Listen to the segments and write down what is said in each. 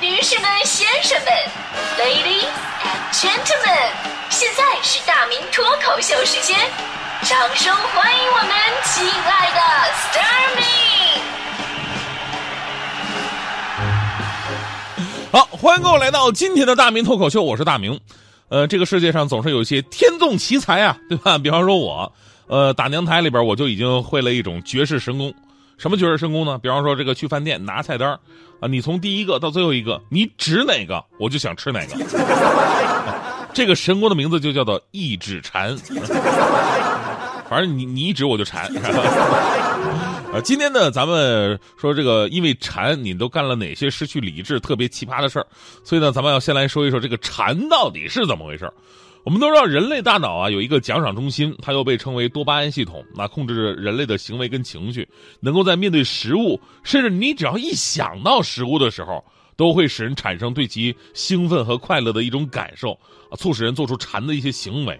女士们、先生们，Ladies and Gentlemen，现在是大明脱口秀时间，掌声欢迎我们亲爱的 Starmy！好，欢迎各位来到今天的大明脱口秀，我是大明。呃，这个世界上总是有一些天纵奇才啊，对吧？比方说我，呃，打娘胎里边我就已经会了一种绝世神功。什么绝世神功呢？比方说这个去饭店拿菜单啊，你从第一个到最后一个，你指哪个，我就想吃哪个。这个神功的名字就叫做一指禅。反正你你一指我就馋。啊，今天呢，咱们说这个，因为馋，你都干了哪些失去理智、特别奇葩的事儿？所以呢，咱们要先来说一说这个馋到底是怎么回事。我们都知道，人类大脑啊有一个奖赏中心，它又被称为多巴胺系统，那控制着人类的行为跟情绪，能够在面对食物，甚至你只要一想到食物的时候，都会使人产生对其兴奋和快乐的一种感受，啊，促使人做出馋的一些行为。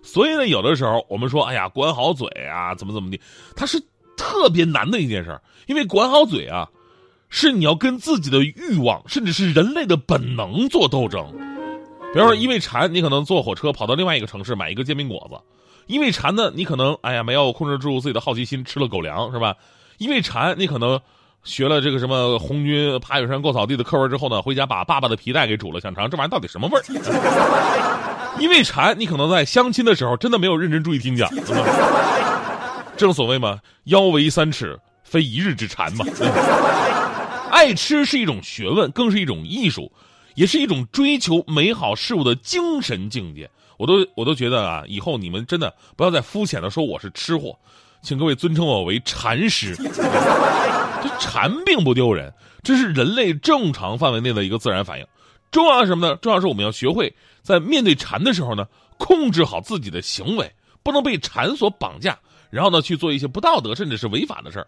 所以呢，有的时候我们说，哎呀，管好嘴啊，怎么怎么地，它是特别难的一件事儿因为管好嘴啊，是你要跟自己的欲望，甚至是人类的本能做斗争。比方说，因为馋，你可能坐火车跑到另外一个城市买一个煎饼果子；因为馋呢，你可能哎呀没有控制住自己的好奇心，吃了狗粮，是吧？因为馋，你可能学了这个什么红军爬雪山过草地的课文之后呢，回家把爸爸的皮带给煮了，想尝这玩意儿到底什么味儿。因为馋，你可能在相亲的时候真的没有认真注意听讲。正所谓嘛，腰围三尺，非一日之馋嘛。爱吃是一种学问，更是一种艺术。也是一种追求美好事物的精神境界，我都我都觉得啊，以后你们真的不要再肤浅的说我是吃货，请各位尊称我为禅师。这馋并不丢人，这是人类正常范围内的一个自然反应。重要是什么呢？重要是我们要学会在面对馋的时候呢，控制好自己的行为，不能被馋所绑架，然后呢去做一些不道德甚至是违法的事儿。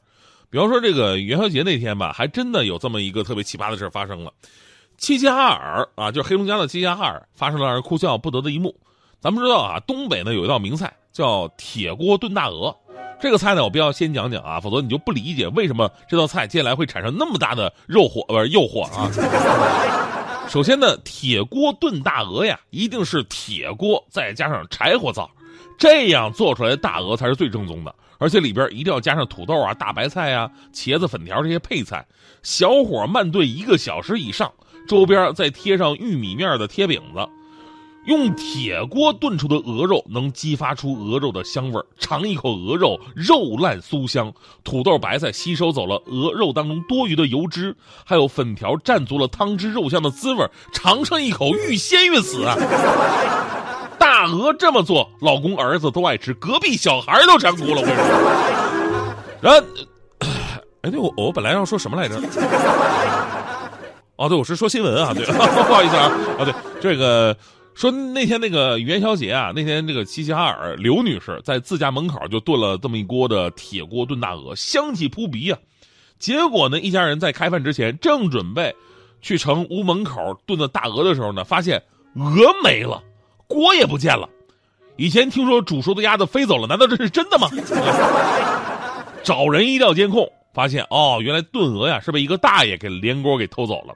比方说这个元宵节那天吧，还真的有这么一个特别奇葩的事儿发生了。齐齐哈尔啊，就是黑龙江的齐齐哈尔，发生了让人哭笑不得的一幕。咱们知道啊，东北呢有一道名菜叫铁锅炖大鹅。这个菜呢，我必要先讲讲啊，否则你就不理解为什么这道菜接下来会产生那么大的肉火不是诱惑啊。首先呢，铁锅炖大鹅呀，一定是铁锅再加上柴火灶，这样做出来的大鹅才是最正宗的。而且里边一定要加上土豆啊、大白菜啊、茄子、粉条这些配菜，小火慢炖一个小时以上。周边再贴上玉米面的贴饼子，用铁锅炖出的鹅肉能激发出鹅肉的香味儿尝一口鹅肉，肉烂酥香，土豆白菜吸收走了鹅肉当中多余的油脂，还有粉条蘸足了汤汁肉香的滋味尝上一口欲仙欲死！大鹅这么做，老公儿子都爱吃，隔壁小孩都馋哭了。我跟你说，然后，哎，对我我本来要说什么来着？哦，对，我是说新闻啊，对，不好意思啊，啊，对，这个说那天那个元宵节啊，那天这个齐齐哈尔刘女士在自家门口就炖了这么一锅的铁锅炖大鹅，香气扑鼻啊。结果呢，一家人在开饭之前正准备去城屋门口炖的大鹅的时候呢，发现鹅没了，锅也不见了。以前听说煮熟的鸭子飞走了，难道这是真的吗？找人一调监控，发现哦，原来炖鹅呀是被一个大爷给连锅给偷走了。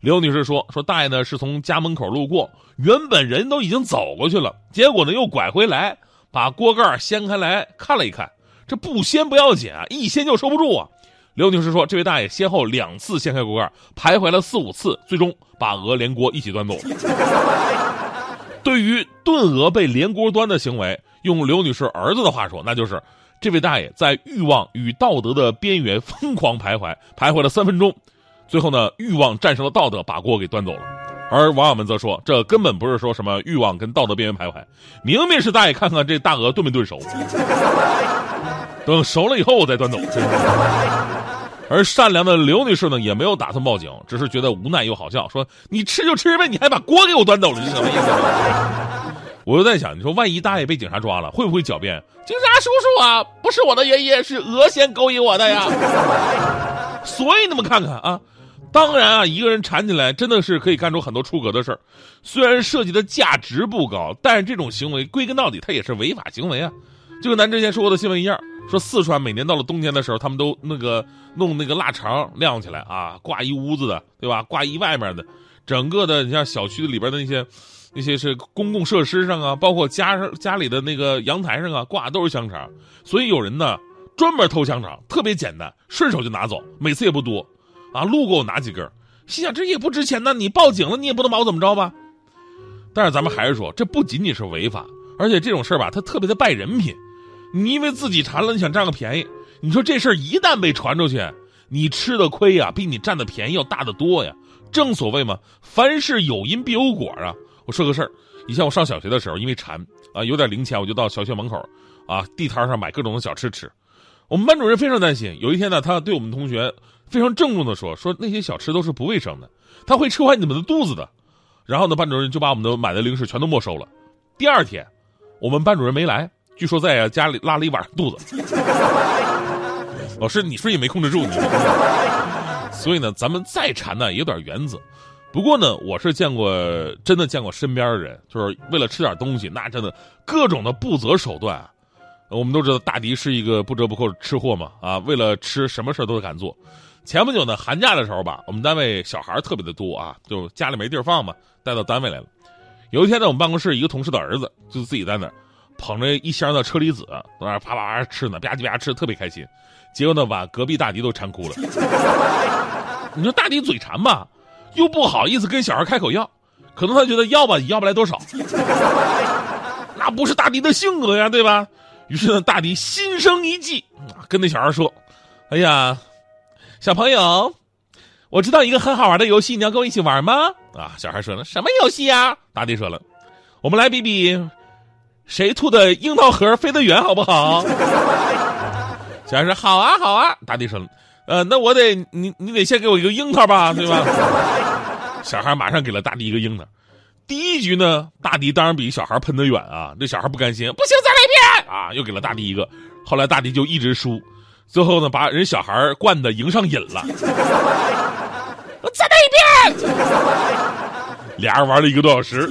刘女士说：“说大爷呢是从家门口路过，原本人都已经走过去了，结果呢又拐回来，把锅盖掀开来看了一看，这不掀不要紧啊，一掀就收不住啊。”刘女士说：“这位大爷先后两次掀开锅盖，徘徊了四五次，最终把鹅连锅一起端走了。”对于炖鹅被连锅端的行为，用刘女士儿子的话说，那就是这位大爷在欲望与道德的边缘疯狂徘徊，徘徊了三分钟。最后呢，欲望战胜了道德，把锅给端走了。而网友们则说，这根本不是说什么欲望跟道德边缘徘徊，明明是大爷看看这大鹅炖没炖熟，等熟了以后我再端走。而善良的刘女士呢，也没有打算报警，只是觉得无奈又好笑，说：“你吃就吃呗，你还把锅给我端走了，是什么意思？”我就在想，你说万一大爷被警察抓了，会不会狡辩？警察叔叔啊，不是我的爷爷，是鹅先勾引我的呀。所以你们看看啊。当然啊，一个人缠起来真的是可以干出很多出格的事儿，虽然涉及的价值不高，但是这种行为归根到底它也是违法行为啊。就跟咱之前说过的新闻一样，说四川每年到了冬天的时候，他们都那个弄那个腊肠晾起来啊，挂一屋子的，对吧？挂一外面的，整个的你像小区里边的那些那些是公共设施上啊，包括家家里的那个阳台上啊，挂都是香肠。所以有人呢专门偷香肠，特别简单，顺手就拿走，每次也不多，啊，路过我拿几根，心想这也不值钱呢，你报警了你也不能把我怎么着吧？但是咱们还是说，这不仅仅是违法，而且这种事儿吧，它特别的败人品。你因为自己馋了，你想占个便宜，你说这事儿一旦被传出去，你吃的亏呀，比你占的便宜要大得多呀。正所谓嘛，凡事有因必有果啊。我说个事儿，以前我上小学的时候，因为馋啊，有点零钱，我就到小学门口啊地摊上买各种的小吃吃。我们班主任非常担心，有一天呢，他对我们同学非常郑重的说：“说那些小吃都是不卫生的，他会吃坏你们的肚子的。”然后呢，班主任就把我们的买的零食全都没收了。第二天，我们班主任没来，据说在家里拉了一晚上肚子。老师，你说也没控制住你。所以呢，咱们再馋呢，也有点原则。不过呢，我是见过真的见过身边的人，就是为了吃点东西，那真的各种的不择手段。我们都知道大迪是一个不折不扣的吃货嘛，啊，为了吃什么事都敢做。前不久呢，寒假的时候吧，我们单位小孩特别的多啊，就家里没地儿放嘛，带到单位来了。有一天呢，我们办公室一个同事的儿子就自己在那儿捧着一箱的车厘子，在那儿啪啪啪吃呢，吧唧吧唧吃的特别开心。结果呢，把隔壁大迪都馋哭了。你说大迪嘴馋吧，又不好意思跟小孩开口要，可能他觉得要吧也要不来多少，那不是大迪的性格呀，对吧？于是呢，大迪心生一计，跟那小孩说：“哎呀。”小朋友，我知道一个很好玩的游戏，你要跟我一起玩吗？啊，小孩说了，什么游戏呀？大迪说了，我们来比比，谁吐的樱桃核飞得远，好不好？小孩说好啊，好啊。大迪说，呃，那我得你你得先给我一个樱桃吧，对吧？小孩马上给了大迪一个樱桃。第一局呢，大迪当然比小孩喷得远啊，这小孩不甘心，不行，再来一遍啊，又给了大迪一个。后来大迪就一直输。最后呢，把人小孩灌的赢上瘾了。我再来一遍。俩人玩了一个多小时，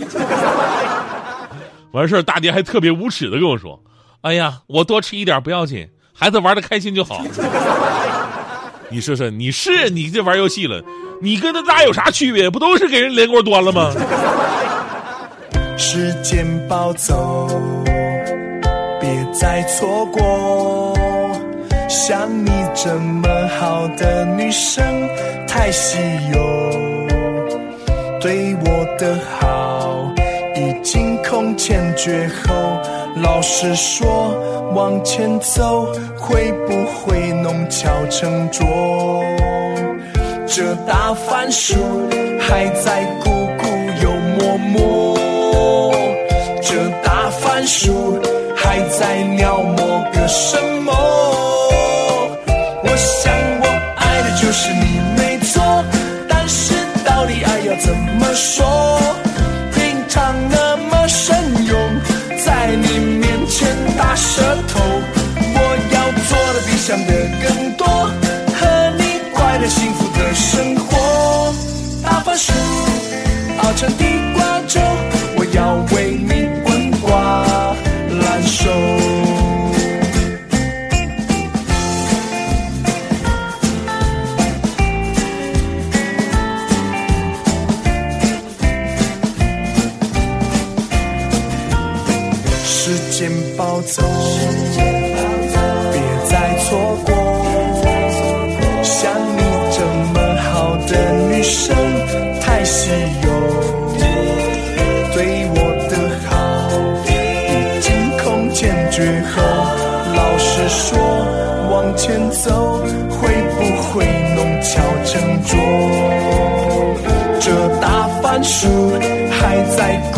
完事儿，大迪还特别无耻的跟我说：“哎呀，我多吃一点不要紧，孩子玩的开心就好。”你说说，你是你这玩游戏了，你跟他大有啥区别？不都是给人连锅端了吗？时间暴走，别再错过。像你这么好的女生太稀有，对我的好已经空前绝后。老实说，往前走会不会弄巧成拙？这大番薯还在咕咕又默默，还在描摹个什么？抱走，别再错过。像你这么好的女生太稀有，对我的好已经空前绝后。老实说，往前走会不会弄巧成拙？这大番薯还在咕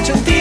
熬成